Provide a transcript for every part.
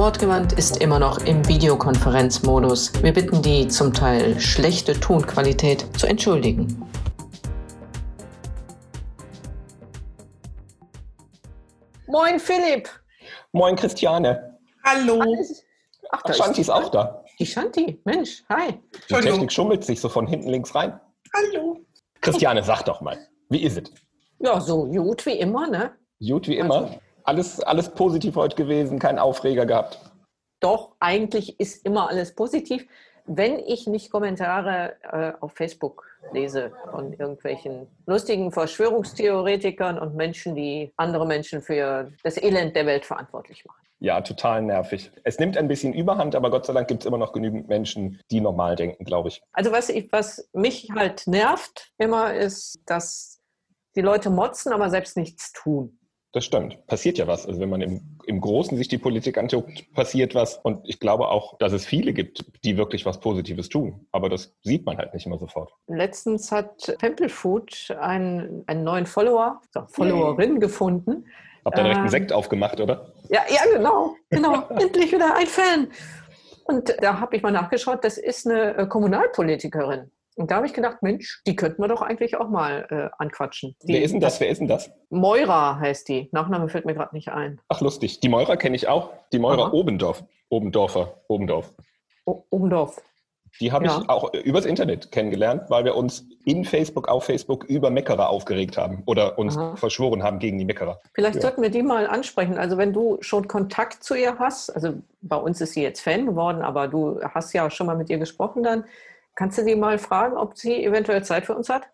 Wortgewandt ist immer noch im Videokonferenzmodus. Wir bitten die zum Teil schlechte Tonqualität zu entschuldigen. Moin Philipp. Moin Christiane. Hallo. Ach, Ach Shanti ist auch da. Die Shanti, Mensch, hi. Die Technik schummelt sich so von hinten links rein. Hallo. Christiane, sag doch mal, wie ist es? Ja, so gut wie immer, ne? Gut wie immer. Also, alles, alles positiv heute gewesen, kein Aufreger gehabt. Doch, eigentlich ist immer alles positiv, wenn ich nicht Kommentare äh, auf Facebook lese von irgendwelchen lustigen Verschwörungstheoretikern und Menschen, die andere Menschen für das Elend der Welt verantwortlich machen. Ja, total nervig. Es nimmt ein bisschen Überhand, aber Gott sei Dank gibt es immer noch genügend Menschen, die normal denken, glaube ich. Also was, ich, was mich halt nervt immer ist, dass die Leute motzen, aber selbst nichts tun. Das stimmt. Passiert ja was. Also wenn man im, im Großen sich die Politik anguckt, passiert was. Und ich glaube auch, dass es viele gibt, die wirklich was Positives tun. Aber das sieht man halt nicht immer sofort. Letztens hat Templefood einen, einen neuen Follower, so, Followerin hey. gefunden. Habt ihr direkt einen ähm, Sekt aufgemacht, oder? Ja, ja, genau. Genau. Endlich wieder ein Fan. Und da habe ich mal nachgeschaut, das ist eine äh, Kommunalpolitikerin. Und da habe ich gedacht, Mensch, die könnten wir doch eigentlich auch mal äh, anquatschen. Die, Wer ist denn das? Wer ist denn das? Moira heißt die. Nachname fällt mir gerade nicht ein. Ach, lustig. Die Moira kenne ich auch. Die Moira Aha. Obendorf. Obendorfer. Obendorf. O Obendorf. Die habe ja. ich auch übers Internet kennengelernt, weil wir uns in Facebook, auf Facebook über Meckerer aufgeregt haben oder uns Aha. verschworen haben gegen die Meckerer. Vielleicht ja. sollten wir die mal ansprechen. Also wenn du schon Kontakt zu ihr hast, also bei uns ist sie jetzt Fan geworden, aber du hast ja schon mal mit ihr gesprochen dann. Kannst du sie mal fragen, ob sie eventuell Zeit für uns hat?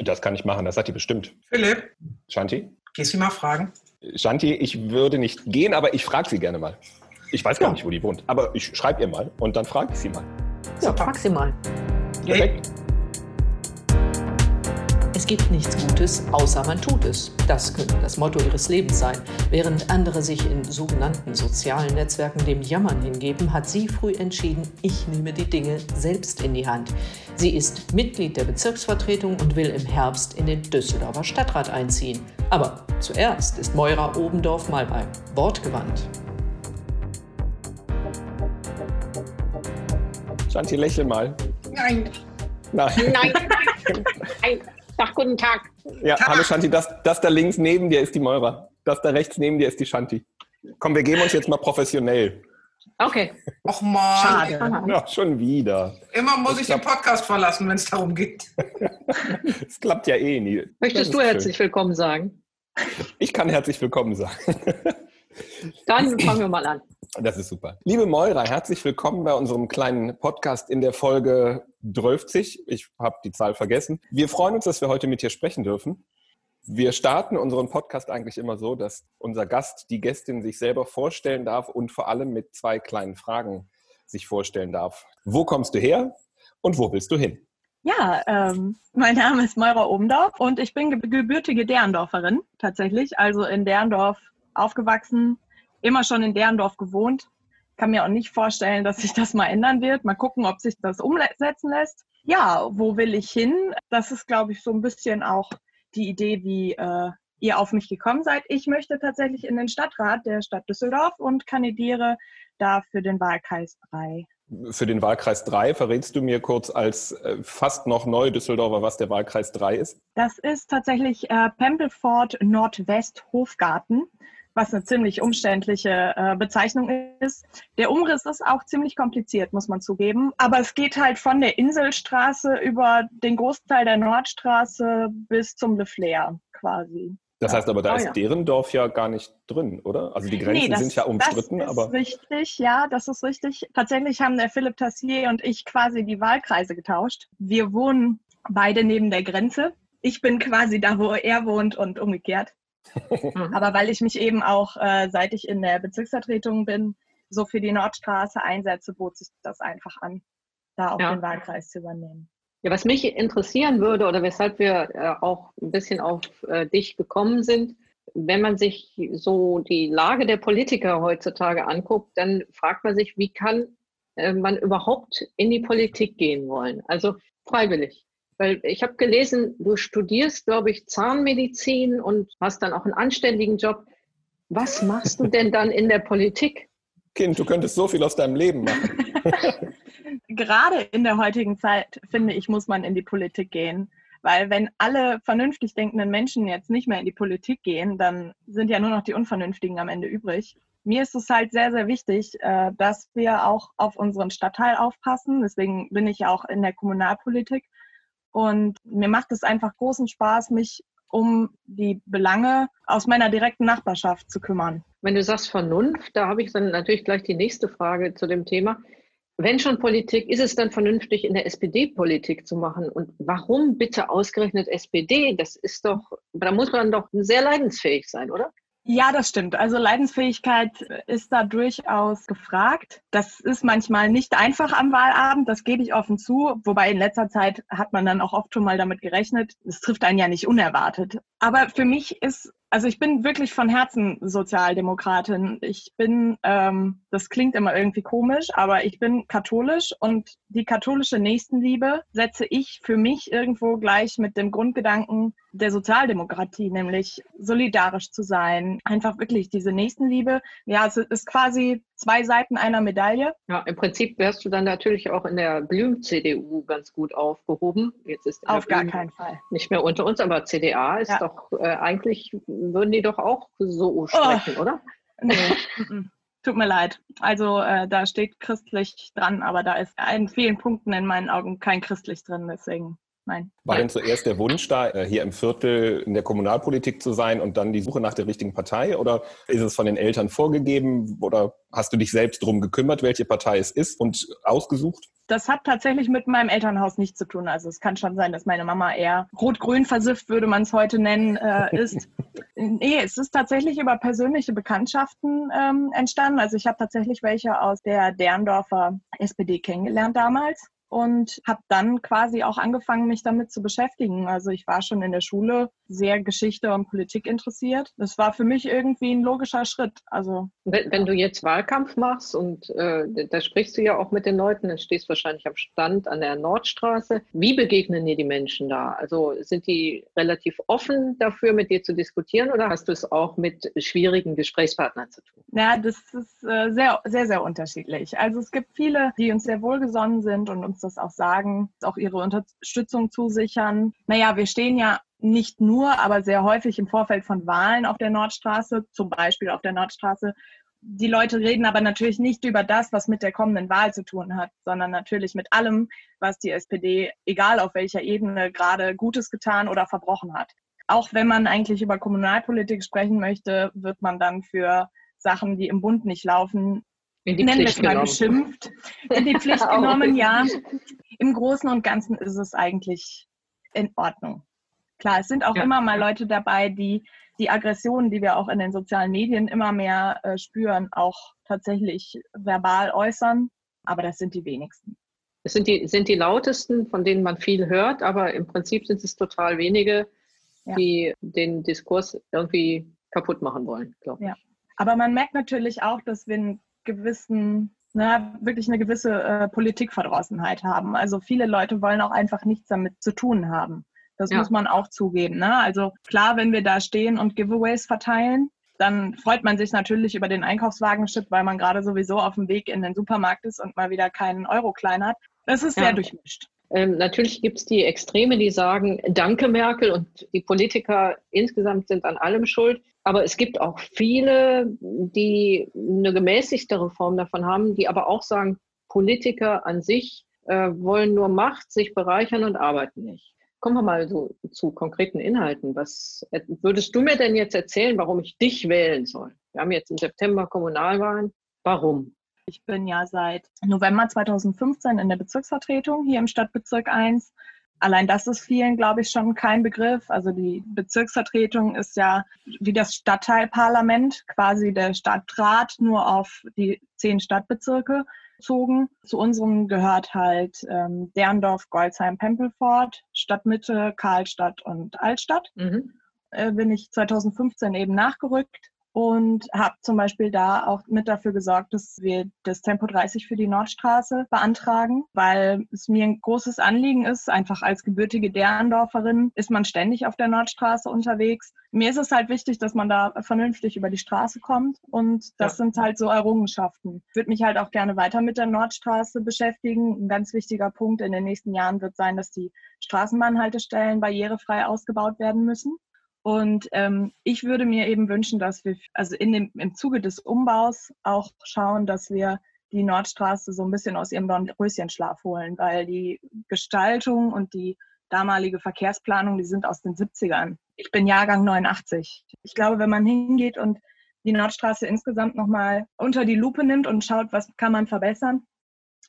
Das kann ich machen, das hat die bestimmt. Philipp? Shanti? Gehst du mal fragen? Shanti, ich würde nicht gehen, aber ich frage sie gerne mal. Ich weiß gar ja. nicht, wo die wohnt, aber ich schreibe ihr mal und dann frage ich sie mal. Ja, frag sie mal. Perfekt. Es gibt nichts Gutes, außer man tut es. Das könnte das Motto ihres Lebens sein. Während andere sich in sogenannten sozialen Netzwerken dem Jammern hingeben, hat sie früh entschieden, ich nehme die Dinge selbst in die Hand. Sie ist Mitglied der Bezirksvertretung und will im Herbst in den Düsseldorfer Stadtrat einziehen. Aber zuerst ist Moira Obendorf mal bei Wort gewandt. Shanti, lächel mal. Nein. Nein. Nein. Nein. Sag guten Tag. Ja, Tag. hallo Shanti, das, das da links neben dir ist die Moira. Das da rechts neben dir ist die Shanti. Komm, wir geben uns jetzt mal professionell. Okay. Och mal. Schade. Ja, schon wieder. Immer muss das ich klappt. den Podcast verlassen, wenn es darum geht. Es klappt ja eh nie. Möchtest du herzlich schön. willkommen sagen? Ich kann herzlich willkommen sagen. Dann fangen wir mal an. Das ist super. Liebe Moira, herzlich willkommen bei unserem kleinen Podcast in der Folge 12. Ich habe die Zahl vergessen. Wir freuen uns, dass wir heute mit dir sprechen dürfen. Wir starten unseren Podcast eigentlich immer so, dass unser Gast, die Gästin sich selber vorstellen darf und vor allem mit zwei kleinen Fragen sich vorstellen darf. Wo kommst du her und wo willst du hin? Ja, ähm, mein Name ist Moira Obendorf und ich bin gebürtige Derndorferin tatsächlich, also in Derndorf aufgewachsen, immer schon in Derndorf gewohnt. Kann mir auch nicht vorstellen, dass sich das mal ändern wird. Mal gucken, ob sich das umsetzen lässt. Ja, wo will ich hin? Das ist, glaube ich, so ein bisschen auch die Idee, wie äh, ihr auf mich gekommen seid. Ich möchte tatsächlich in den Stadtrat der Stadt Düsseldorf und kandidiere da für den Wahlkreis 3. Für den Wahlkreis 3 verrätst du mir kurz als äh, fast noch neu Düsseldorfer, was der Wahlkreis 3 ist? Das ist tatsächlich äh, Pempelfort Nordwest Hofgarten was eine ziemlich umständliche äh, Bezeichnung ist. Der Umriss ist auch ziemlich kompliziert, muss man zugeben. Aber es geht halt von der Inselstraße über den Großteil der Nordstraße bis zum Le Flair quasi. Das heißt aber, da oh, ist ja. deren Dorf ja gar nicht drin, oder? Also die Grenzen nee, das, sind ja umstritten, das ist aber. Richtig, ja, das ist richtig. Tatsächlich haben der Philipp Tassier und ich quasi die Wahlkreise getauscht. Wir wohnen beide neben der Grenze. Ich bin quasi da, wo er wohnt und umgekehrt. Mhm. Aber weil ich mich eben auch, äh, seit ich in der Bezirksvertretung bin, so für die Nordstraße einsetze, bot sich das einfach an, da auch Ja. den Wahlkreis zu übernehmen. Ja, was mich interessieren würde oder weshalb wir äh, auch ein bisschen auf äh, dich gekommen sind, wenn man sich so die Lage der Politiker heutzutage anguckt, dann fragt man sich, wie kann äh, man überhaupt in die Politik gehen wollen? Also freiwillig. Weil ich habe gelesen, du studierst, glaube ich, Zahnmedizin und hast dann auch einen anständigen Job. Was machst du denn dann in der Politik? Kind, du könntest so viel aus deinem Leben machen. Gerade in der heutigen Zeit, finde ich, muss man in die Politik gehen. Weil wenn alle vernünftig denkenden Menschen jetzt nicht mehr in die Politik gehen, dann sind ja nur noch die Unvernünftigen am Ende übrig. Mir ist es halt sehr, sehr wichtig, äh, dass wir auch auf unseren Stadtteil aufpassen. Deswegen bin ich ja auch in der Kommunalpolitik. Und mir macht es einfach großen Spaß, mich um die Belange aus meiner direkten Nachbarschaft zu kümmern. Wenn du sagst Vernunft, da habe ich dann natürlich gleich die nächste Frage zu dem Thema. Wenn schon Politik, ist es dann vernünftig, in der SPD Politik zu machen? Und warum bitte ausgerechnet SPD? Das ist doch, da muss man doch sehr leidensfähig sein, oder? Ja, das stimmt. Also Leidensfähigkeit ist da durchaus gefragt. Das ist manchmal nicht einfach am Wahlabend, das gebe ich offen zu. Wobei in letzter Zeit hat man dann auch oft schon mal damit gerechnet. Es trifft einen ja nicht unerwartet. Aber für mich ist, also ich bin wirklich von Herzen Sozialdemokratin. Ich bin, ähm, das klingt immer irgendwie komisch, aber ich bin katholisch und die katholische Nächstenliebe setze ich für mich irgendwo gleich mit dem Grundgedanken der Sozialdemokratie, nämlich solidarisch zu sein. Einfach wirklich diese Nächstenliebe. Ja, es ist quasi zwei Seiten einer Medaille. Ja, im Prinzip wärst du dann natürlich auch in der Blüm-CDU ganz gut aufgehoben. Jetzt ist Auf gar Blüm keinen Fall. nicht mehr unter uns, aber CDA ist Ja. doch äh, eigentlich, würden die doch auch so sprechen, oder? Nee, mm-mm. tut mir leid. Also äh, da steht christlich dran, aber da ist in vielen Punkten in meinen Augen kein christlich drin, deswegen nein. War denn zuerst der Wunsch da, äh, hier im Viertel in der Kommunalpolitik zu sein und dann die Suche nach der richtigen Partei? Oder ist es von den Eltern vorgegeben? Oder hast du dich selbst darum gekümmert, welche Partei es ist und ausgesucht? Das hat tatsächlich mit meinem Elternhaus nichts zu tun. Also es kann schon sein, dass meine Mama eher rot-grün versifft, würde man es heute nennen, äh, ist. nee, es ist tatsächlich über persönliche Bekanntschaften ähm, entstanden. Also ich habe tatsächlich welche aus der Derndorfer SPD kennengelernt damals und habe dann quasi auch angefangen, mich damit zu beschäftigen. Also ich war schon in der Schule sehr Geschichte und Politik interessiert. Das war für mich irgendwie ein logischer Schritt. Also Wenn, wenn du jetzt Wahlkampf machst und äh, da sprichst du ja auch mit den Leuten, dann stehst wahrscheinlich am Stand an der Nordstraße. Wie begegnen dir die Menschen da? Also sind die relativ offen dafür, mit dir zu diskutieren oder hast du es auch mit schwierigen Gesprächspartnern zu tun? Ja, das ist äh, sehr, sehr, sehr unterschiedlich. Also es gibt viele, die uns sehr wohlgesonnen sind und uns das auch sagen, auch ihre Unterstützung zusichern. Naja, wir stehen ja nicht nur, aber sehr häufig im Vorfeld von Wahlen auf der Nordstraße, zum Beispiel auf der Nordstraße. Die Leute reden aber natürlich nicht über das, was mit der kommenden Wahl zu tun hat, sondern natürlich mit allem, was die SPD, egal auf welcher Ebene, gerade Gutes getan oder verbrochen hat. Auch wenn man eigentlich über Kommunalpolitik sprechen möchte, wird man dann für Sachen, die im Bund nicht laufen, In die nennen wir Pflicht es mal genommen. beschimpft, in die Pflicht genommen, ja. Im Großen und Ganzen ist es eigentlich in Ordnung. Klar, es sind auch Ja. immer mal Leute dabei, die die Aggressionen, die wir auch in den sozialen Medien immer mehr äh, spüren, auch tatsächlich verbal äußern. Aber das sind die wenigsten. Es sind die, sind die lautesten, von denen man viel hört, aber im Prinzip sind es total wenige, Ja. die den Diskurs irgendwie kaputt machen wollen, glaube ich. Ja. Aber man merkt natürlich auch, dass wir einen gewissen, na, wirklich eine gewisse äh, Politikverdrossenheit haben. Also viele Leute wollen auch einfach nichts damit zu tun haben. Das Ja. muss man auch zugeben. Ne? Also klar, wenn wir da stehen und Giveaways verteilen, dann freut man sich natürlich über den Einkaufswagenschritt, weil man gerade sowieso auf dem Weg in den Supermarkt ist und mal wieder keinen Euro klein hat. Das ist Ja. sehr durchmischt. Ähm, natürlich gibt es die Extreme, die sagen, danke Merkel und die Politiker insgesamt sind an allem schuld. Aber es gibt auch viele, die eine gemäßigtere Form davon haben, die aber auch sagen, Politiker an sich äh, wollen nur Macht, sich bereichern und arbeiten nicht. Kommen wir mal so zu konkreten Inhalten. Was würdest du mir denn jetzt erzählen, warum ich dich wählen soll? Wir haben jetzt im September Kommunalwahlen. Warum? Ich bin ja seit November 2015 in der Bezirksvertretung hier im Stadtbezirk 1. Allein das ist vielen, glaube ich, schon kein Begriff. Also die Bezirksvertretung ist ja wie das Stadtteilparlament, quasi der Stadtrat nur auf die zehn Stadtbezirke bezogen. Zu unserem gehört halt ähm, Derndorf, Goldsheim, Pempelfort, Stadtmitte, Karlstadt und Altstadt. Mhm. Äh, bin ich 2015 eben nachgerückt und habe zum Beispiel da auch mit dafür gesorgt, dass wir das Tempo 30 für die Nordstraße beantragen, weil es mir ein großes Anliegen ist, einfach als gebürtige Derndorferin ist man ständig auf der Nordstraße unterwegs. Mir ist es halt wichtig, dass man da vernünftig über die Straße kommt und das ja. sind halt so Errungenschaften. Ich würde mich halt auch gerne weiter mit der Nordstraße beschäftigen. Ein ganz wichtiger Punkt in den nächsten Jahren wird sein, dass die Straßenbahnhaltestellen barrierefrei ausgebaut werden müssen. Und ähm, ich würde mir eben wünschen, dass wir also in dem, im Zuge des Umbaus auch schauen, dass wir die Nordstraße so ein bisschen aus ihrem Dornröschenschlaf holen, weil die Gestaltung und die damalige Verkehrsplanung, die sind aus den 70ern. Ich bin Jahrgang 89. Ich glaube, wenn man hingeht und die Nordstraße insgesamt nochmal unter die Lupe nimmt und schaut, was kann man verbessern,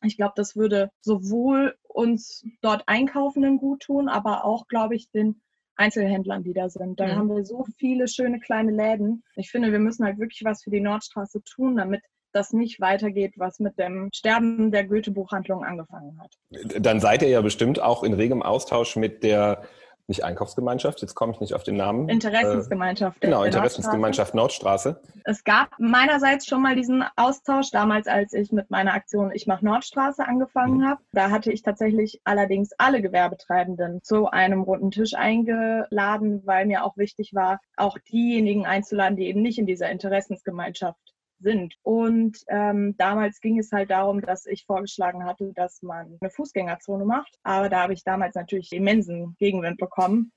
ich glaube, das würde sowohl uns dort Einkaufenden gut tun, aber auch, glaube ich, den Einzelhändlern, die da sind. Da mhm. haben wir so viele schöne kleine Läden. Ich finde, wir müssen halt wirklich was für die Nordstraße tun, damit das nicht weitergeht, was mit dem Sterben der Goethe-Buchhandlung angefangen hat. Dann seid ihr ja bestimmt auch in regem Austausch mit der nicht Einkaufsgemeinschaft, jetzt komme ich nicht auf den Namen. Interessensgemeinschaft. Äh, genau, Interessensgemeinschaft Nordstraße. Nordstraße. Es gab meinerseits schon mal diesen Austausch, damals als ich mit meiner Aktion Ich mach Nordstraße angefangen mhm. habe. Da hatte ich tatsächlich allerdings alle Gewerbetreibenden zu einem runden Tisch eingeladen, weil mir auch wichtig war, auch diejenigen einzuladen, die eben nicht in dieser Interessensgemeinschaft sind. Und ähm, damals ging es halt darum, dass ich vorgeschlagen hatte, dass man eine Fußgängerzone macht. Aber da habe ich damals natürlich immensen Gegenwind bekommen.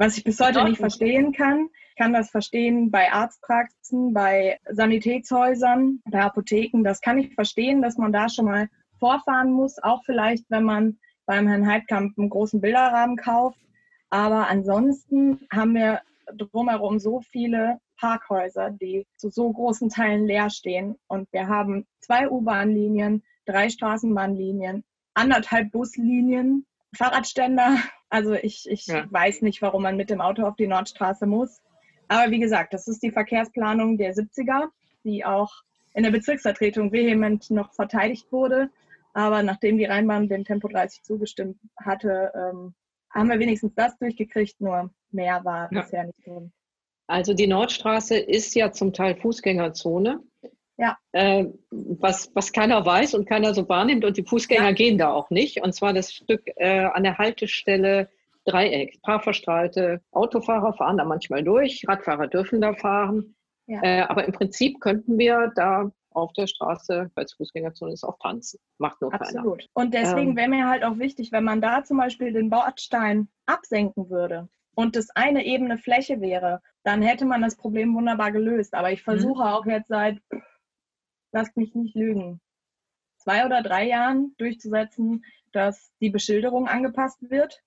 Was ich bis heute nicht verstehen kann. Ich kann das verstehen bei Arztpraxen, bei Sanitätshäusern, bei Apotheken. Das kann ich verstehen, dass man da schon mal vorfahren muss. Auch vielleicht, wenn man beim Herrn Heidkamp einen großen Bilderrahmen kauft. Aber ansonsten haben wir drumherum so viele Parkhäuser, die zu so großen Teilen leer stehen. Und wir haben zwei U-Bahn-Linien, drei Straßenbahnlinien, anderthalb Buslinien, Fahrradständer. Also ich, ich ja. weiß nicht, warum man mit dem Auto auf die Nordstraße muss. Aber wie gesagt, das ist die Verkehrsplanung der 70er, die auch in der Bezirksvertretung vehement noch verteidigt wurde. Aber nachdem die Rheinbahn dem Tempo 30 zugestimmt hatte, ähm, haben wir wenigstens das durchgekriegt, nur mehr war ja. bisher nicht drin. Also die Nordstraße ist ja zum Teil Fußgängerzone. Ja. Äh, was, was keiner weiß und keiner so wahrnimmt und die Fußgänger ja. gehen da auch nicht. Und zwar das Stück äh, an der Haltestelle Dreieck. Paarverstrahlte Autofahrer fahren da manchmal durch, Radfahrer dürfen da fahren. Ja. Äh, aber im Prinzip könnten wir da auf der Straße, weil es Fußgängerzone ist, auch tanzen. Macht nur Absolut. Keiner. Und deswegen ähm, wäre mir halt auch wichtig, wenn man da zum Beispiel den Bordstein absenken würde und das eine ebene Fläche wäre, dann hätte man das Problem wunderbar gelöst. Aber ich mhm. versuche mhm. auch jetzt seit, lasst mich nicht lügen, zwei oder drei Jahren durchzusetzen, dass die Beschilderung angepasst wird.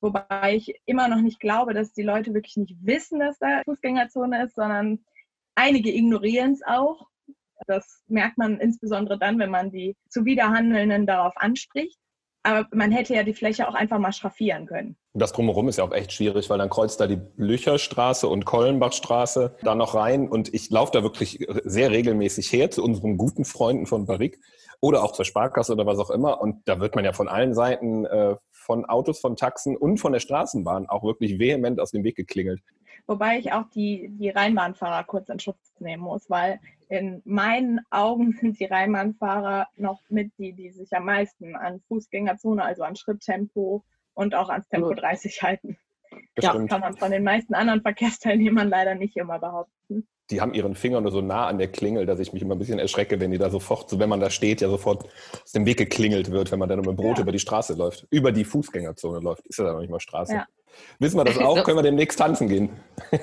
Wobei ich immer noch nicht glaube, dass die Leute wirklich nicht wissen, dass da Fußgängerzone ist, sondern einige ignorieren es auch. Das merkt man insbesondere dann, wenn man die Zuwiderhandelnden darauf anspricht. Aber man hätte ja die Fläche auch einfach mal schraffieren können. Das drumherum ist ja auch echt schwierig, weil dann kreuzt da die Blücherstraße und Kollenbachstraße da noch rein. Und ich laufe da wirklich sehr regelmäßig her zu unseren guten Freunden von Barrick oder auch zur Sparkasse oder was auch immer. Und da wird man ja von allen Seiten äh, von Autos, von Taxen und von der Straßenbahn auch wirklich vehement aus dem Weg geklingelt. Wobei ich auch die, die Rheinbahnfahrer kurz in Schutz nehmen muss, weil in meinen Augen sind die Rheinbahnfahrer noch mit die, die sich am meisten an Fußgängerzone, also an Schritttempo und auch ans Tempo 30 halten. Das ja, kann man von den meisten anderen Verkehrsteilnehmern leider nicht immer behaupten. Die haben ihren Finger nur so nah an der Klingel, dass ich mich immer ein bisschen erschrecke, wenn die da sofort, so wenn man da steht, ja sofort aus dem Weg geklingelt wird, wenn man dann mit dem Brot ja. über die Straße läuft, über die Fußgängerzone läuft. Ist ja dann noch nicht mal Straße. Ja. Wissen wir das auch? Können wir demnächst tanzen gehen?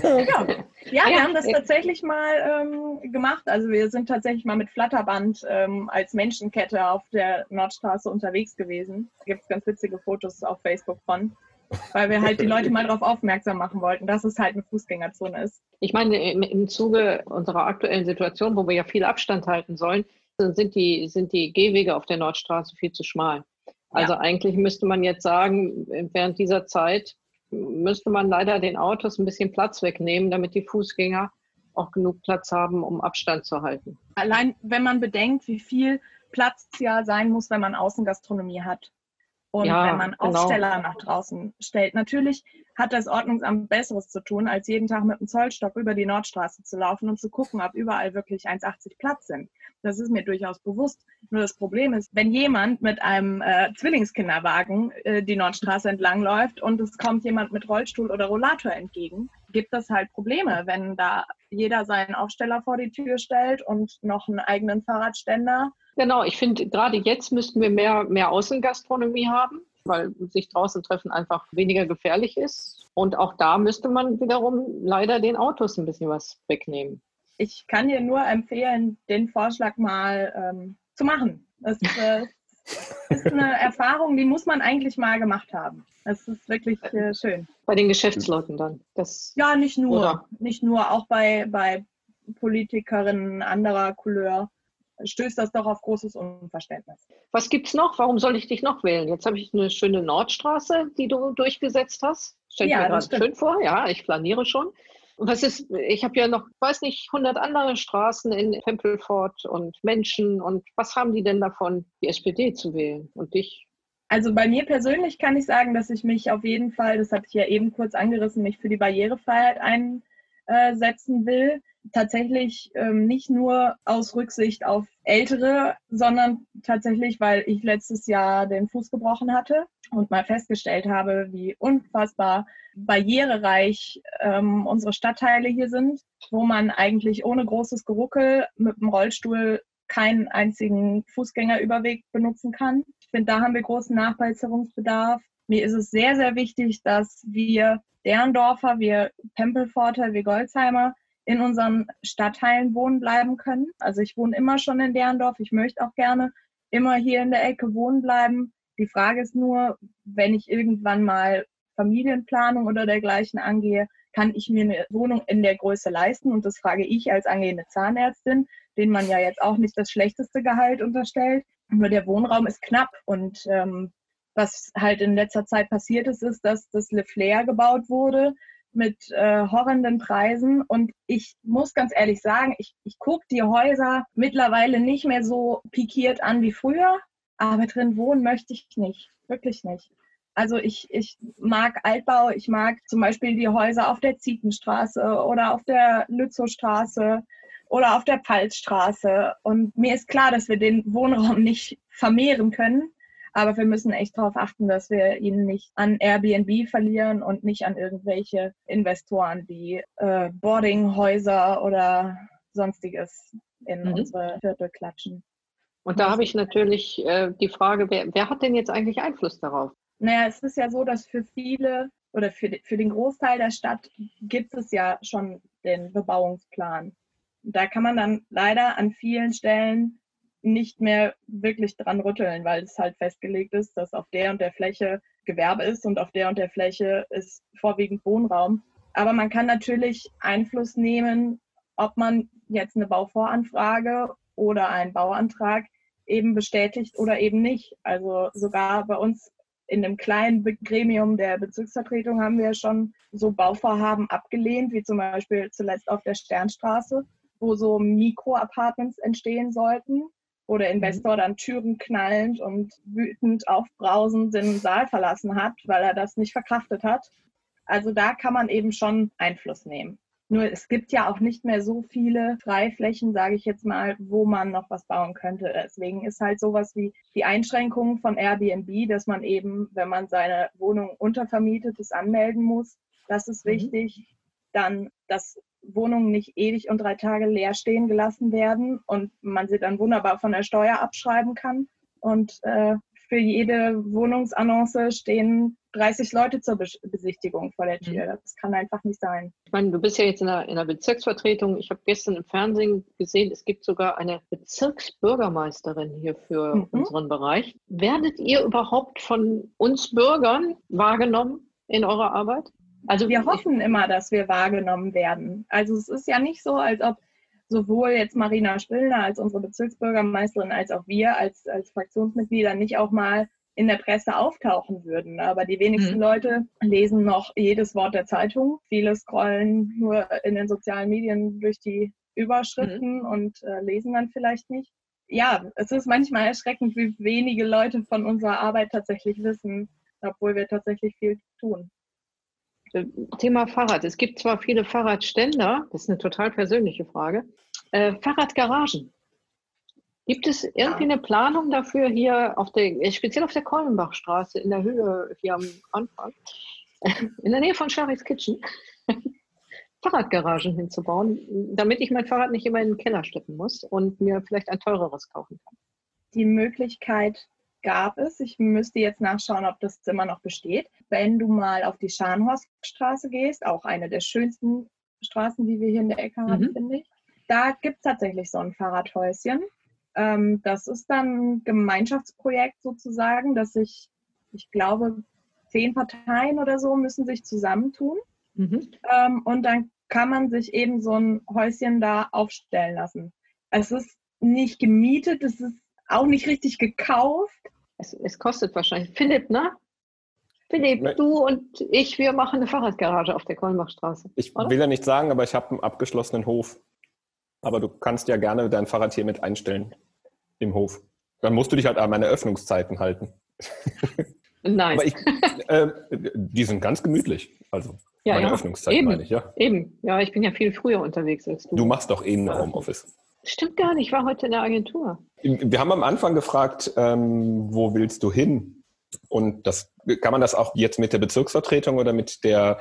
Ja, ja wir haben das tatsächlich mal ähm, gemacht. Also wir sind tatsächlich mal mit Flatterband ähm, als Menschenkette auf der Nordstraße unterwegs gewesen. Da gibt es ganz witzige Fotos auf Facebook von. Weil wir halt die Leute mal darauf aufmerksam machen wollten, dass es halt eine Fußgängerzone ist. Ich meine, im, im Zuge unserer aktuellen Situation, wo wir ja viel Abstand halten sollen, sind die, sind die Gehwege auf der Nordstraße viel zu schmal. Also Ja. eigentlich müsste man jetzt sagen, während dieser Zeit müsste man leider den Autos ein bisschen Platz wegnehmen, damit die Fußgänger auch genug Platz haben, um Abstand zu halten. Allein wenn man bedenkt, wie viel Platz ja sein muss, wenn man Außengastronomie hat. Und Ja, wenn man genau. Aufsteller nach draußen stellt. Natürlich hat das Ordnungsamt Besseres zu tun, als jeden Tag mit dem Zollstock über die Nordstraße zu laufen und zu gucken, ob überall wirklich 1,80 Platz sind. Das ist mir durchaus bewusst. Nur das Problem ist, wenn jemand mit einem äh, Zwillingskinderwagen äh, die Nordstraße entlang läuft und es kommt jemand mit Rollstuhl oder Rollator entgegen, gibt es halt Probleme, wenn da jeder seinen Aufsteller vor die Tür stellt und noch einen eigenen Fahrradständer. Genau, ich finde, gerade jetzt müssten wir mehr, mehr Außengastronomie haben, weil sich draußen treffen einfach weniger gefährlich ist. Und auch da müsste man wiederum leider den Autos ein bisschen was wegnehmen. Ich kann dir nur empfehlen, den Vorschlag mal ähm, zu machen. Das äh, ist eine Erfahrung, die muss man eigentlich mal gemacht haben. Das ist wirklich äh, schön. Bei den Geschäftsleuten dann. Das, Ja, nicht nur. Oder? Nicht nur, auch bei, bei Politikerinnen anderer Couleur stößt das doch auf großes Unverständnis. was gibt's noch? Warum soll ich dich noch wählen? Jetzt habe ich eine schöne Nordstraße, die du durchgesetzt hast. Stell Ja, mir das schön vor. Ja, ich planiere schon. Und was ist, ich habe ja noch, weiß nicht, 100 andere Straßen in Tempelfort und Menschen. Und was haben die denn davon, die SPD zu wählen und dich? Also bei mir persönlich kann ich sagen, dass ich mich auf jeden Fall, das hatte ich ja eben kurz angerissen, mich für die Barrierefreiheit einsetzen will. Tatsächlich ähm, nicht nur aus Rücksicht auf Ältere, sondern tatsächlich, weil ich letztes Jahr den Fuß gebrochen hatte und mal festgestellt habe, wie unfassbar barrierereich ähm, unsere Stadtteile hier sind, wo man eigentlich ohne großes Geruckel mit dem Rollstuhl keinen einzigen Fußgängerüberweg benutzen kann. Ich finde, da haben wir großen Nachbesserungsbedarf. Mir ist es sehr, sehr wichtig, dass wir Derndorfer, wir Tempelforter, wir Golzheimer in unseren Stadtteilen wohnen bleiben können. Also ich wohne immer schon in Derndorf. Ich möchte auch gerne immer hier in der Ecke wohnen bleiben. Die Frage ist nur, wenn ich irgendwann mal Familienplanung oder dergleichen angehe, kann ich mir eine Wohnung in der Größe leisten? Und das frage ich als angehende Zahnärztin, denen man ja jetzt auch nicht das schlechteste Gehalt unterstellt. Nur der Wohnraum ist knapp und ähm, was halt in letzter Zeit passiert ist, ist, dass das Le Flair gebaut wurde mit äh, horrenden Preisen. Und ich muss ganz ehrlich sagen, ich, ich gucke die Häuser mittlerweile nicht mehr so pikiert an wie früher, aber drin wohnen möchte ich nicht. Wirklich nicht. Also ich, ich mag Altbau, ich mag zum Beispiel die Häuser auf der Zietenstraße oder auf der Lützowstraße oder auf der Pfalzstraße. Und mir ist klar, dass wir den Wohnraum nicht vermehren können. Aber wir müssen echt darauf achten, dass wir ihn nicht an Airbnb verlieren und nicht an irgendwelche Investoren, die äh, Boardinghäuser oder sonstiges in Mhm. unsere Viertel klatschen. Und da habe ich natürlich äh, die Frage, wer, wer hat denn jetzt eigentlich Einfluss darauf? Naja, es ist ja so, dass für viele oder für, für den Großteil der Stadt gibt es ja schon den Bebauungsplan. Da kann man dann leider an vielen Stellen nicht mehr wirklich dran rütteln, weil es halt festgelegt ist, dass auf der und der Fläche Gewerbe ist und auf der und der Fläche ist vorwiegend Wohnraum. Aber man kann natürlich Einfluss nehmen, ob man jetzt eine Bauvoranfrage oder einen Bauantrag eben bestätigt oder eben nicht. Also sogar bei uns in einem kleinen Gremium der Bezirksvertretung haben wir schon so Bauvorhaben abgelehnt, wie zum Beispiel zuletzt auf der Sternstraße, wo so Mikro-Apartments entstehen sollten, wo der Investor dann Türen knallend und wütend aufbrausend den Saal verlassen hat, weil er das nicht verkraftet hat. Also da kann man eben schon Einfluss nehmen. Nur es gibt ja auch nicht mehr so viele Freiflächen, sage ich jetzt mal, wo man noch was bauen könnte. Deswegen ist halt sowas wie die Einschränkung von Airbnb, dass man eben, wenn man seine Wohnung untervermietet, es anmelden muss. Das ist Mhm. wichtig. Dann, dass Wohnungen nicht ewig und drei Tage leer stehen gelassen werden und man sie dann wunderbar von der Steuer abschreiben kann. Und äh, für jede Wohnungsannonce stehen 30 Leute zur Bes- Besichtigung vor der Tür. Das kann einfach nicht sein. Ich meine, du bist ja jetzt in der, in der Bezirksvertretung. Ich habe gestern im Fernsehen gesehen, es gibt sogar eine Bezirksbürgermeisterin hier für Mhm. unseren Bereich. Werdet ihr überhaupt von uns Bürgern wahrgenommen in eurer Arbeit? Also Wir hoffen immer, dass wir wahrgenommen werden. Also es ist ja nicht so, als ob sowohl jetzt Marina Spillner als unsere Bezirksbürgermeisterin als auch wir als, als Fraktionsmitglieder nicht auch mal in der Presse auftauchen würden. Aber die wenigsten Mhm. Leute lesen noch jedes Wort der Zeitung. Viele scrollen nur in den sozialen Medien durch die Überschriften und äh, lesen dann vielleicht nicht. Ja, es ist manchmal erschreckend, wie wenige Leute von unserer Arbeit tatsächlich wissen, obwohl wir tatsächlich viel tun. Äh, Thema Fahrrad. Es gibt zwar viele Fahrradständer, das ist eine total persönliche Frage. Äh, Fahrradgaragen. Gibt es irgendwie eine Planung dafür hier auf der, äh, speziell auf der Kollenbachstraße in der Höhe hier am Anfang, in der Nähe von Sharys Kitchen, Fahrradgaragen hinzubauen, damit ich mein Fahrrad nicht immer in den Keller stecken muss und mir vielleicht ein teureres kaufen kann? Die Möglichkeit gab es. Ich müsste jetzt nachschauen, ob das immer noch besteht. Wenn du mal auf die Scharnhorststraße gehst, auch eine der schönsten Straßen, die wir hier in der Ecke haben, Mhm. finde ich, da gibt es tatsächlich so ein Fahrradhäuschen. Ähm, das ist dann ein Gemeinschaftsprojekt sozusagen, dass sich, ich glaube, zehn Parteien oder so müssen sich zusammentun. Mhm. Ähm, und dann kann man sich eben so ein Häuschen da aufstellen lassen. Es ist nicht gemietet, es ist auch nicht richtig gekauft. Es, es kostet wahrscheinlich. Philipp, ne? Philipp, Nee. du und ich, wir machen eine Fahrradgarage auf der Kollenbachstraße. Ich Oder? will ja nicht sagen, aber ich habe einen abgeschlossenen Hof. Aber du kannst ja gerne dein Fahrrad hier mit einstellen im Hof. Dann musst du dich halt an meine Öffnungszeiten halten. Nein. Ich, äh, die sind ganz gemütlich. Also ja, meine ja. Öffnungszeiten Eben. meine ich, ja. Eben. Ja, ich bin ja viel früher unterwegs als du. Du machst doch eh ein Homeoffice. Stimmt gar nicht. Ich war heute in der Agentur. Wir haben am Anfang gefragt, ähm, wo willst du hin? Und das kann man das auch jetzt mit der Bezirksvertretung oder mit der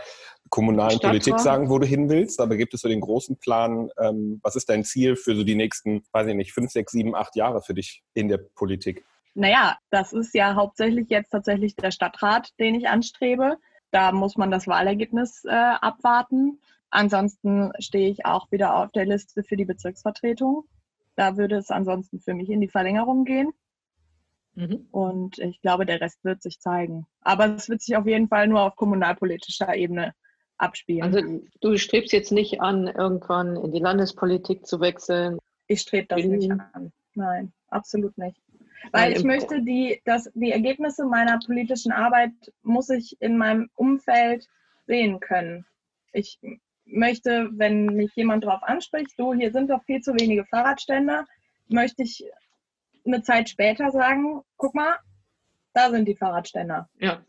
kommunalen Stadtrat. Politik sagen, wo du hin willst. Aber gibt es so den großen Plan, ähm, was ist dein Ziel für so die nächsten, weiß ich nicht, fünf, sechs, sieben, acht Jahre für dich in der Politik? Naja, das ist ja hauptsächlich jetzt tatsächlich der Stadtrat, den ich anstrebe. Da muss man das Wahlergebnis äh, abwarten. Ansonsten stehe ich auch wieder auf der Liste für die Bezirksvertretung. Da würde es ansonsten für mich in die Verlängerung gehen. Mhm. Und ich glaube, der Rest wird sich zeigen. Aber es wird sich auf jeden Fall nur auf kommunalpolitischer Ebene abspielen. Also du strebst jetzt nicht an, irgendwann in die Landespolitik zu wechseln. ich strebe das nicht an. Nein, absolut nicht. Weil ich möchte die, das, die Ergebnisse meiner politischen Arbeit muss ich in meinem Umfeld sehen können. Ich möchte, wenn mich jemand darauf anspricht, du, hier sind doch viel zu wenige Fahrradständer, möchte ich eine Zeit später sagen, guck mal, da sind die Fahrradständer. Ja.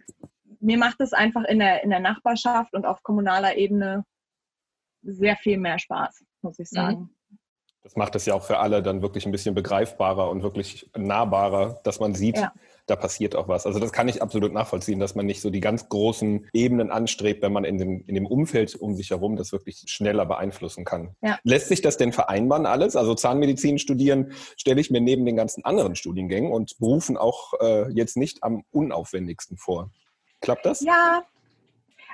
Mir macht es einfach in der, in der Nachbarschaft und auf kommunaler Ebene sehr viel mehr Spaß, muss ich Mhm. Das macht es ja auch für alle dann wirklich ein bisschen begreifbarer und wirklich nahbarer, dass man sieht, Ja. da passiert auch was. Also das kann ich absolut nachvollziehen, dass man nicht so die ganz großen Ebenen anstrebt, wenn man in dem, in dem Umfeld um sich herum das wirklich schneller beeinflussen kann. Ja. Lässt sich das denn vereinbaren alles? Also Zahnmedizin studieren stelle ich mir neben den ganzen anderen Studiengängen und Berufen auch äh, jetzt nicht am unaufwendigsten vor. Klappt das? Ja,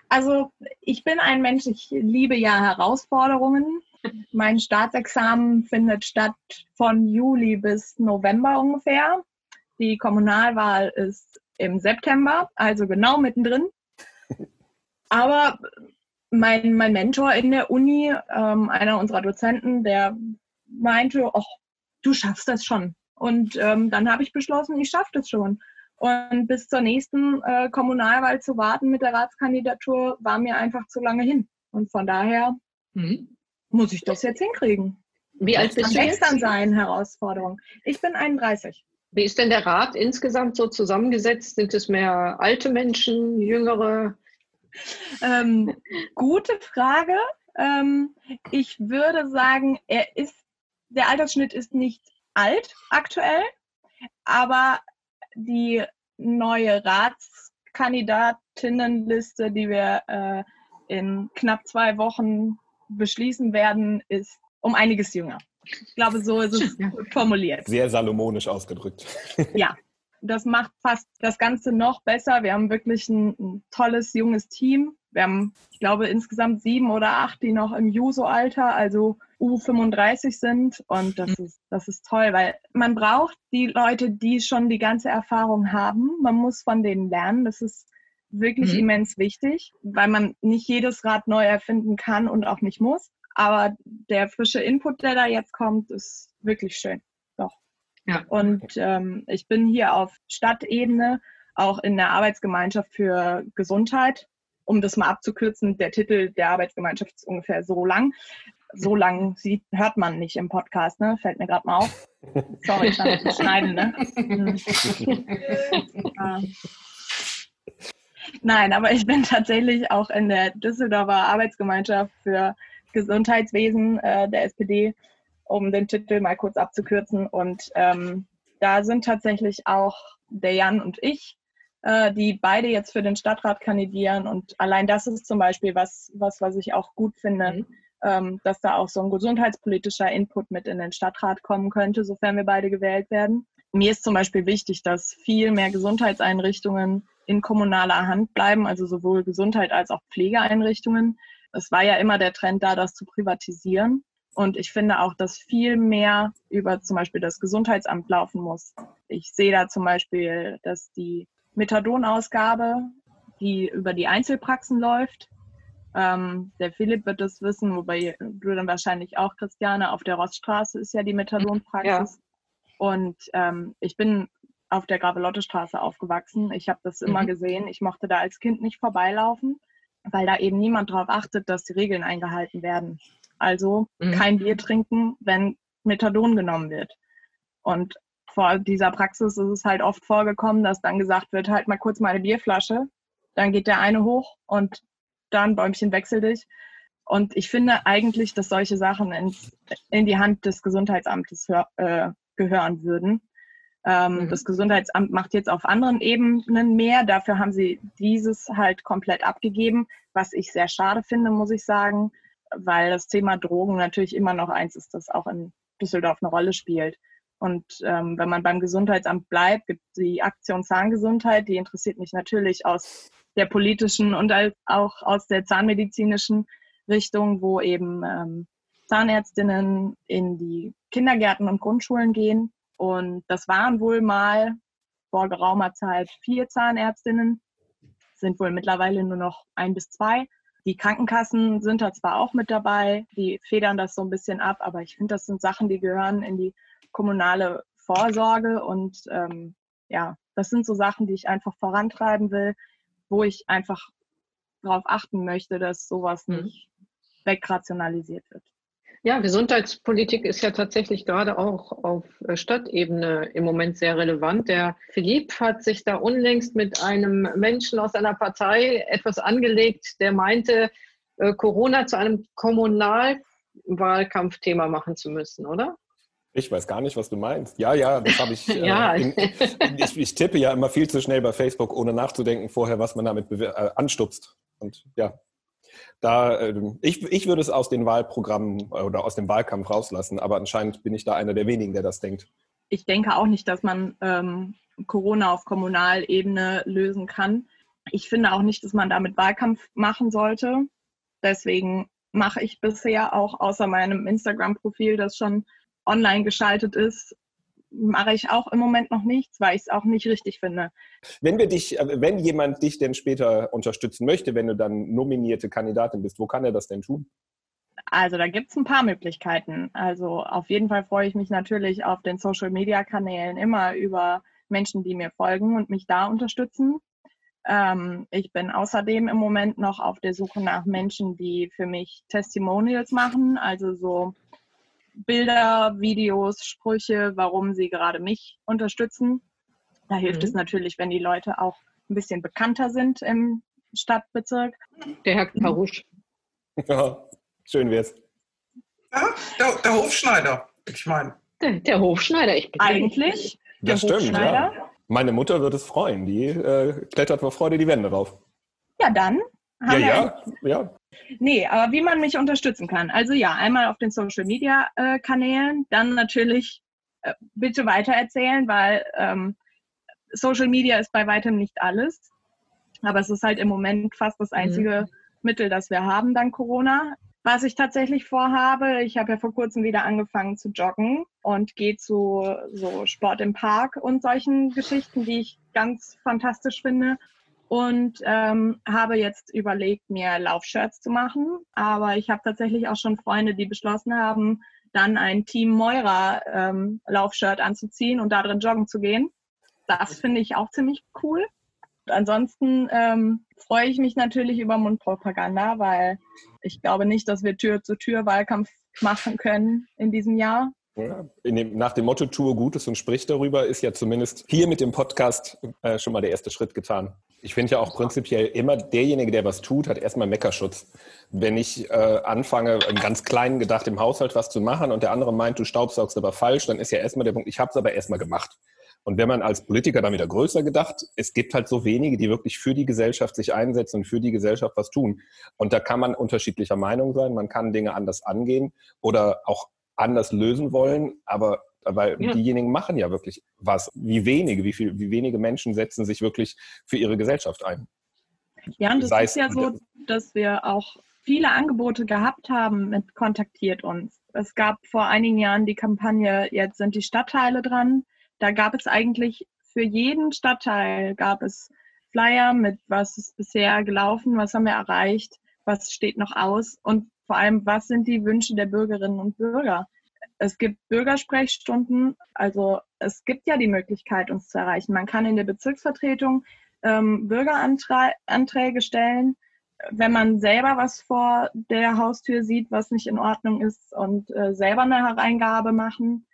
also ich bin ein Mensch, ich liebe ja Herausforderungen. Mein Staatsexamen findet statt von Juli bis November ungefähr. Die Kommunalwahl ist im September, also genau mittendrin. Aber mein, mein Mentor in der Uni, ähm, einer unserer Dozenten, der meinte, ach, du schaffst das schon. Und ähm, dann habe ich beschlossen, ich schaffe das schon. Und bis zur nächsten äh, Kommunalwahl zu warten mit der Ratskandidatur war mir einfach zu lange hin. Und von daher Mhm. Muss ich das jetzt hinkriegen. Wie alt bist kann du jetzt? gestern sein, Herausforderung. Ich bin 31. Wie ist denn der Rat insgesamt so zusammengesetzt? Sind es mehr alte Menschen, jüngere? Ähm, gute Frage. Ähm, ich würde sagen, er ist, der Altersschnitt ist nicht alt aktuell, aber die neue Ratskandidatinnenliste, die wir äh, in knapp zwei Wochen beschließen werden, ist um einiges jünger. Ich glaube, so ist es formuliert. Sehr salomonisch ausgedrückt. Ja, das macht fast das Ganze noch besser. Wir haben wirklich ein, ein tolles, junges Team. Wir haben, ich glaube, insgesamt sieben oder acht, die noch im Juso-Alter, also U35 sind. Und das, ist, das ist toll, weil man braucht die Leute, die schon die ganze Erfahrung haben. Man muss von denen lernen. Das ist wirklich Mhm. immens wichtig, weil man nicht jedes Rad neu erfinden kann und auch nicht muss. Aber der frische Input, der da jetzt kommt, ist wirklich schön. Doch. Ja. Und ähm, ich bin hier auf Stadtebene auch in der Arbeitsgemeinschaft für Gesundheit. Um das mal abzukürzen, der Titel der Arbeitsgemeinschaft ist ungefähr so lang. So lang sieht, hört man nicht im Podcast, ne? Fällt mir gerade mal auf. Sorry, ich kann das schneiden, ne? Nein, aber ich bin tatsächlich auch in der Düsseldorfer Arbeitsgemeinschaft für Gesundheitswesen äh, der SPD, um den Titel mal kurz abzukürzen. Und ähm, da sind tatsächlich auch der Jan und ich, äh, die beide jetzt für den Stadtrat kandidieren. Und allein das ist zum Beispiel was, was, was ich auch gut finde, mhm. ähm, dass da auch so ein gesundheitspolitischer Input mit in den Stadtrat kommen könnte, sofern wir beide gewählt werden. Mir ist zum Beispiel wichtig, dass viel mehr Gesundheitseinrichtungen in kommunaler Hand bleiben, also sowohl Gesundheit als auch Pflegeeinrichtungen. Es war ja immer der Trend da, das zu privatisieren. Und ich finde auch, dass viel mehr über zum Beispiel das Gesundheitsamt laufen muss. Ich sehe da zum Beispiel, dass die Methadonausgabe, die über die Einzelpraxen läuft, ähm, der Philipp wird das wissen, wobei du dann wahrscheinlich auch, Christiane, auf der Rossstraße ist ja die Methadonpraxis. Ja. Und ähm, ich bin auf der Gravelotte-Straße aufgewachsen. Ich habe das immer mhm. gesehen. Ich mochte da als Kind nicht vorbeilaufen, weil da eben niemand darauf achtet, dass die Regeln eingehalten werden. Also mhm. kein Bier trinken, wenn Methadon genommen wird. Und vor dieser Praxis ist es halt oft vorgekommen, dass dann gesagt wird, halt mal kurz meine Bierflasche. Dann geht der eine hoch und dann Bäumchen wechsel dich. Und ich finde eigentlich, dass solche Sachen in, in die Hand des Gesundheitsamtes hör, äh, gehören würden. Ähm, mhm. Das Gesundheitsamt macht jetzt auf anderen Ebenen mehr. Dafür haben sie dieses halt komplett abgegeben, was ich sehr schade finde, muss ich sagen, weil das Thema Drogen natürlich immer noch eins ist, das auch in Düsseldorf eine Rolle spielt. Und ähm, wenn man beim Gesundheitsamt bleibt, gibt es die Aktion Zahngesundheit, die interessiert mich natürlich aus der politischen und auch aus der zahnmedizinischen Richtung, wo eben ähm, Zahnärztinnen in die Kindergärten und Grundschulen gehen und das waren wohl mal vor geraumer Zeit vier Zahnärztinnen, sind wohl mittlerweile nur noch ein bis zwei. Die Krankenkassen sind da zwar auch mit dabei, die federn das so ein bisschen ab, aber ich finde, das sind Sachen, die gehören in die kommunale Vorsorge und ähm, ja, das sind so Sachen, die ich einfach vorantreiben will, wo ich einfach darauf achten möchte, dass sowas mhm. nicht wegrationalisiert wird. Ja, Gesundheitspolitik ist ja tatsächlich gerade auch auf äh, Stadtebene im Moment sehr relevant. Der Philipp hat sich da unlängst mit einem Menschen aus einer Partei etwas angelegt, der meinte, äh, Corona zu einem Kommunalwahlkampfthema machen zu müssen, oder? Ich weiß gar nicht, was du meinst. Ja, ja, das habe ich, äh, ja. in, ich. Ich tippe ja immer viel zu schnell bei Facebook, ohne nachzudenken vorher, was man damit äh, anstupst. Und ja, da, ähm, ich, ich würde es aus den Wahlprogrammen äh, oder aus dem Wahlkampf rauslassen, aber anscheinend bin ich da einer der wenigen, der das denkt. Ich denke auch nicht, dass man ähm, Corona auf Kommunalebene lösen kann. Ich finde auch nicht, dass man damit Wahlkampf machen sollte. Deswegen mache ich bisher auch außer meinem Instagram-Profil, das schon online geschaltet ist, mache ich auch im Moment noch nichts, weil ich es auch nicht richtig finde. Wenn wir dich, äh, wenn jemand dich denn später unterstützen möchte, wenn du dann nominierte Kandidatin bist, wo kann er das denn tun? Also da gibt es ein paar Möglichkeiten. Also auf jeden Fall freue ich mich natürlich auf den Social-Media-Kanälen immer über Menschen, die mir folgen und mich da unterstützen. Ähm, ich bin außerdem im Moment noch auf der Suche nach Menschen, die für mich Testimonials machen, also so Bilder, Videos, Sprüche, warum sie gerade mich unterstützen. Da hilft mhm. es natürlich, wenn die Leute auch ein bisschen bekannter sind im Stadtbezirk. Der Herr Parusch. Ja, schön wär's. Ja, der, der Hofschneider, ich meine. Der, der, Hofschneider, ich bin Eigentlich. Das stimmt, ja. Meine Mutter wird es freuen. Die äh, klettert vor Freude die Wände rauf. Ja, dann. Ja, ja, ja. Nee, aber wie man mich unterstützen kann. Also ja, einmal auf den Social Media äh, Kanälen, dann natürlich äh, bitte weitererzählen, weil ähm, Social Media ist bei weitem nicht alles. Aber es ist halt im Moment fast das einzige mhm. Mittel, das wir haben, dank Corona. Was ich tatsächlich vorhabe, ich habe ja vor kurzem wieder angefangen zu joggen und gehe zu so Sport im Park und solchen Geschichten, die ich ganz fantastisch finde und ähm, habe jetzt überlegt, mir Laufshirts zu machen. Aber ich habe tatsächlich auch schon Freunde, die beschlossen haben, dann ein Team Moira ähm, Laufshirt anzuziehen und da drin joggen zu gehen. Das finde ich auch ziemlich cool. Ansonsten ähm, freue ich mich natürlich über Mundpropaganda, weil ich glaube nicht, dass wir Tür-zu-Tür-Wahlkampf machen können in diesem Jahr. Ja, dem, nach dem Motto Tue Gutes und sprich darüber ist ja zumindest hier mit dem Podcast äh, schon mal der erste Schritt getan. Ich finde ja auch prinzipiell immer derjenige, der was tut, hat erstmal Meckerschutz. Wenn ich äh, anfange, im ganz Kleinen gedacht im Haushalt was zu machen und der andere meint, du staubsaugst aber falsch, dann ist ja erstmal der Punkt, ich habe es aber erstmal gemacht. Und wenn man als Politiker dann wieder größer gedacht, es gibt halt so wenige, die wirklich für die Gesellschaft sich einsetzen und für die Gesellschaft was tun. Und da kann man unterschiedlicher Meinung sein, man kann Dinge anders angehen oder auch anders lösen wollen, aber weil ja. diejenigen machen ja wirklich was. Wie wenige, wie viel, wie wenige Menschen setzen sich wirklich für ihre Gesellschaft ein. Ja, und es ist ja so, dass wir auch viele Angebote gehabt haben mit Kontaktiert uns. Es gab vor einigen Jahren die Kampagne Jetzt sind die Stadtteile dran. Da gab es eigentlich für jeden Stadtteil gab es Flyer mit, was ist bisher gelaufen, was haben wir erreicht, was steht noch aus und vor allem, was sind die Wünsche der Bürgerinnen und Bürger. Es gibt Bürgersprechstunden, also es gibt ja die Möglichkeit, uns zu erreichen. Man kann in der Bezirksvertretung ähm, Bürgeranträge stellen, wenn man selber was vor der Haustür sieht, was nicht in Ordnung ist und äh, selber eine Hereingabe machen.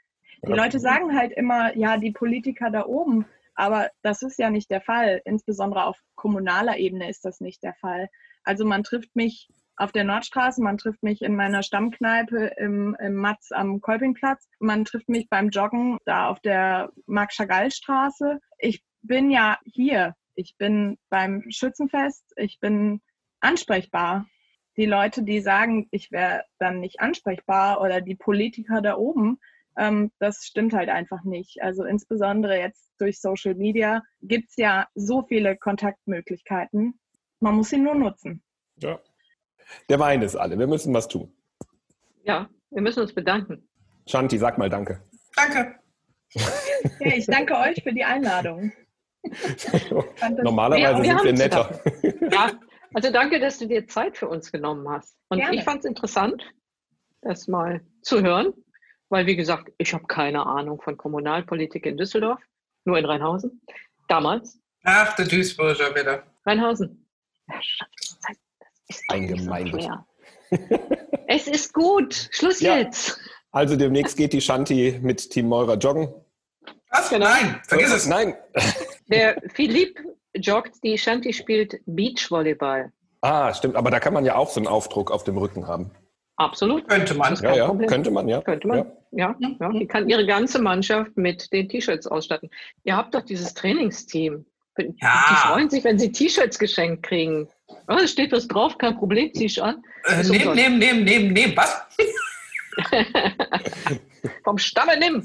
Die Leute sagen halt immer, ja, die Politiker da oben, aber das ist ja nicht der Fall. Insbesondere auf kommunaler Ebene ist das nicht der Fall. Also man trifft mich auf der Nordstraße, man trifft mich in meiner Stammkneipe im, im Matz am Kolpingplatz, man trifft mich beim Joggen da auf der Mark-Chagall-Straße. Ich bin ja hier, ich bin beim Schützenfest, ich bin ansprechbar. Die Leute, die sagen, ich wäre dann nicht ansprechbar oder die Politiker da oben, ähm, das stimmt halt einfach nicht. Also insbesondere jetzt durch Social Media gibt es ja so viele Kontaktmöglichkeiten. Man muss sie nur nutzen. Ja. Der Wein ist alle. Wir müssen was tun. Ja, wir müssen uns bedanken. Shanti, sag mal Danke. Danke. Ja, ich danke euch für die Einladung. Normalerweise wir, wir sind wir netter. Ja, also danke, dass du dir Zeit für uns genommen hast. Und Gerne. ich fand es interessant, das mal zu hören, weil wie gesagt, ich habe keine Ahnung von Kommunalpolitik in Düsseldorf, nur in Rheinhausen. Damals. Ach, der Duisburger wieder. Rheinhausen. Ja, Eingemeindet. es ist gut. Schluss ja. jetzt. Also demnächst geht die Shanti mit Team Meurer joggen. Was? Nein, vergiss es. Nein. Der Philipp joggt, die Shanti spielt Beachvolleyball. Ah, stimmt. Aber da kann man ja auch so einen Aufdruck auf dem Rücken haben. Absolut. Könnte man. Ja, ja. Könnte man, ja. Könnte man. Ja. Ja, ja. Die kann ihre ganze Mannschaft mit den T-Shirts ausstatten. Ihr habt doch dieses Trainingsteam. Die freuen sich, wenn sie T-Shirts geschenkt kriegen. Oh, es steht was drauf, kein Problem, zieh ich an. Äh, nehmen, nehmen, nehmen, nehmen, nehmen, was? Vom Stamme nimm.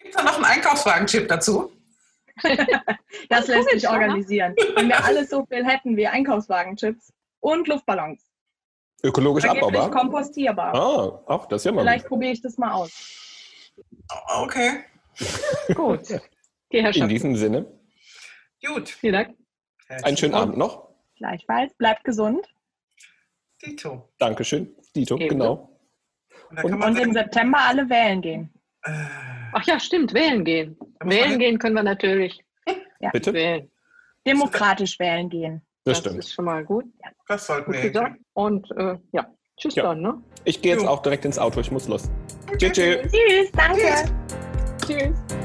Gibt es da noch einen Einkaufswagen-Chip dazu? das lässt sich organisieren. Wenn wir alles so viel hätten wie Einkaufswagen-Chips und Luftballons. Ökologisch abbaubar? kompostierbar. Ah, auch das ist ja mal Vielleicht probiere ich das mal aus. Okay. Gut. In diesem Sinne. Gut. Vielen Dank. Einen schönen Abend noch. Gleichfalls. Bleibt gesund. Dito. Dankeschön. Dito, Eben. genau. Und, und, und im September alle wählen gehen. Äh. Ach ja, stimmt, wählen gehen. Wählen gehen können wir natürlich. Ja. Bitte? Wählen. Demokratisch wählen gehen. Das, das stimmt. ist schon mal gut. Ja. Das sollten gut wir. Und äh, ja, tschüss ja. dann. Ne? Ich gehe jetzt auch direkt ins Auto, ich muss los. Okay. Tschüss. Tschüss, danke. Tschüss. tschüss.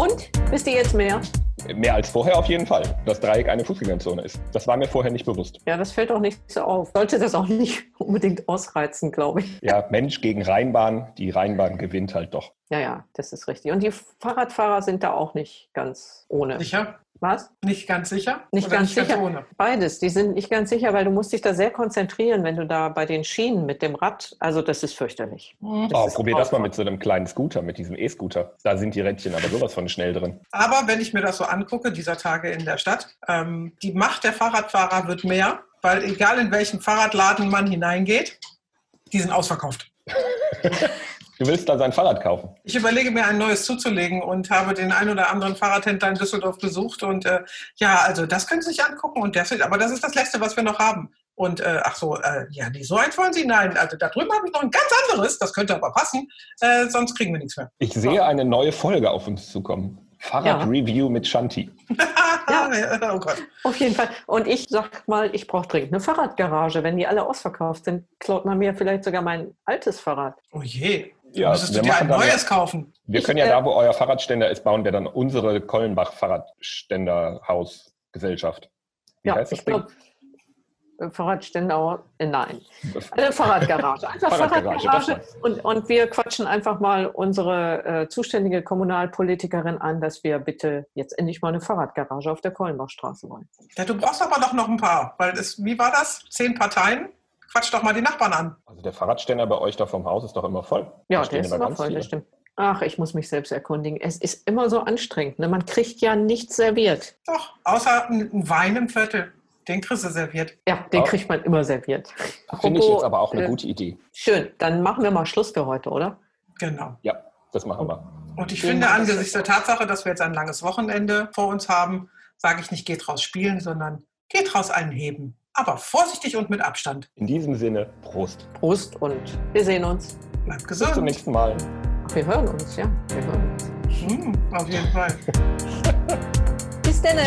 Und? Wisst ihr jetzt mehr? Mehr als vorher auf jeden Fall, dass Dreieck eine Fußgängerzone ist. Das war mir vorher nicht bewusst. Ja, das fällt auch nicht so auf. Sollte das auch nicht unbedingt ausreizen, glaube ich. Ja, Mensch gegen Rheinbahn. Die Rheinbahn gewinnt halt doch. Ja, ja, das ist richtig. Und die Fahrradfahrer sind da auch nicht ganz ohne. Sicher? Was? Nicht ganz sicher? Nicht ganz nicht sicher. Ganz Beides. Die sind nicht ganz sicher, weil du musst dich da sehr konzentrieren, wenn du da bei den Schienen mit dem Rad, also das ist fürchterlich. Mhm. Das oh, ist probier das mal mit so einem kleinen Scooter, mit diesem E-Scooter. Da sind die Rädchen aber sowas von schnell drin. Aber wenn ich mir das so angucke, dieser Tage in der Stadt, ähm, die Macht der Fahrradfahrer wird mehr, weil egal in welchen Fahrradladen man hineingeht, die sind ausverkauft. Du willst da sein Fahrrad kaufen? Ich überlege mir ein neues zuzulegen und habe den ein oder anderen Fahrradhändler in Düsseldorf besucht. Und äh, ja, also das können Sie sich angucken. Und das, aber das ist das Letzte, was wir noch haben. Und äh, ach so, äh, ja, die so eins wollen Sie? Nein, also da drüben habe ich noch ein ganz anderes, das könnte aber passen, äh, sonst kriegen wir nichts mehr. Ich sehe eine neue Folge auf uns zukommen. Fahrradreview mit Shanti. Ja. oh Gott. Auf jeden Fall. Und ich sag mal, ich brauche dringend eine Fahrradgarage. Wenn die alle ausverkauft sind, klaut man mir vielleicht sogar mein altes Fahrrad. Oh je. Ja, Müsstest wir du dir ein neues kaufen? Wir können ja äh, da, wo euer Fahrradständer ist, bauen wir dann unsere Kollenbach Fahrradständerhausgesellschaft. Wie ja, heißt das ich Ding? glaube, Fahrradständer, äh, nein. Eine Fahrradgarage. Einfach Fahrradgarage, Fahrradgarage. Und, und wir quatschen einfach mal unsere äh, zuständige Kommunalpolitikerin an, dass wir bitte jetzt endlich mal eine Fahrradgarage auf der Kollenbachstraße wollen. Ja, du brauchst aber doch noch ein paar, weil es, wie war das? Zehn Parteien? Quatsch doch mal die Nachbarn an. Also der Fahrradständer bei euch da vom Haus ist doch immer voll. Ja, der ist immer voll, viele. das stimmt. Ach, ich muss mich selbst erkundigen. Es ist immer so anstrengend. Ne? Man kriegt ja nichts serviert. Doch, außer ein ein Wein im Viertel. Den kriegst du serviert. Ja, den kriegt man immer serviert. Finde ich jetzt aber auch eine äh, gute Idee. Schön, dann machen wir mal Schluss für heute, oder? Genau. Ja, das machen wir. Und ich Den finde, angesichts der Tatsache, dass wir jetzt ein langes Wochenende vor uns haben, sage ich nicht, geht raus spielen, sondern geht raus einen heben. Aber vorsichtig und mit Abstand. In diesem Sinne, Prost. Prost und wir sehen uns. Bleibt Bis zum gesund. nächsten Mal. Ach, wir hören uns, ja. Wir hören uns. Hm, auf jeden Fall. Bis dann.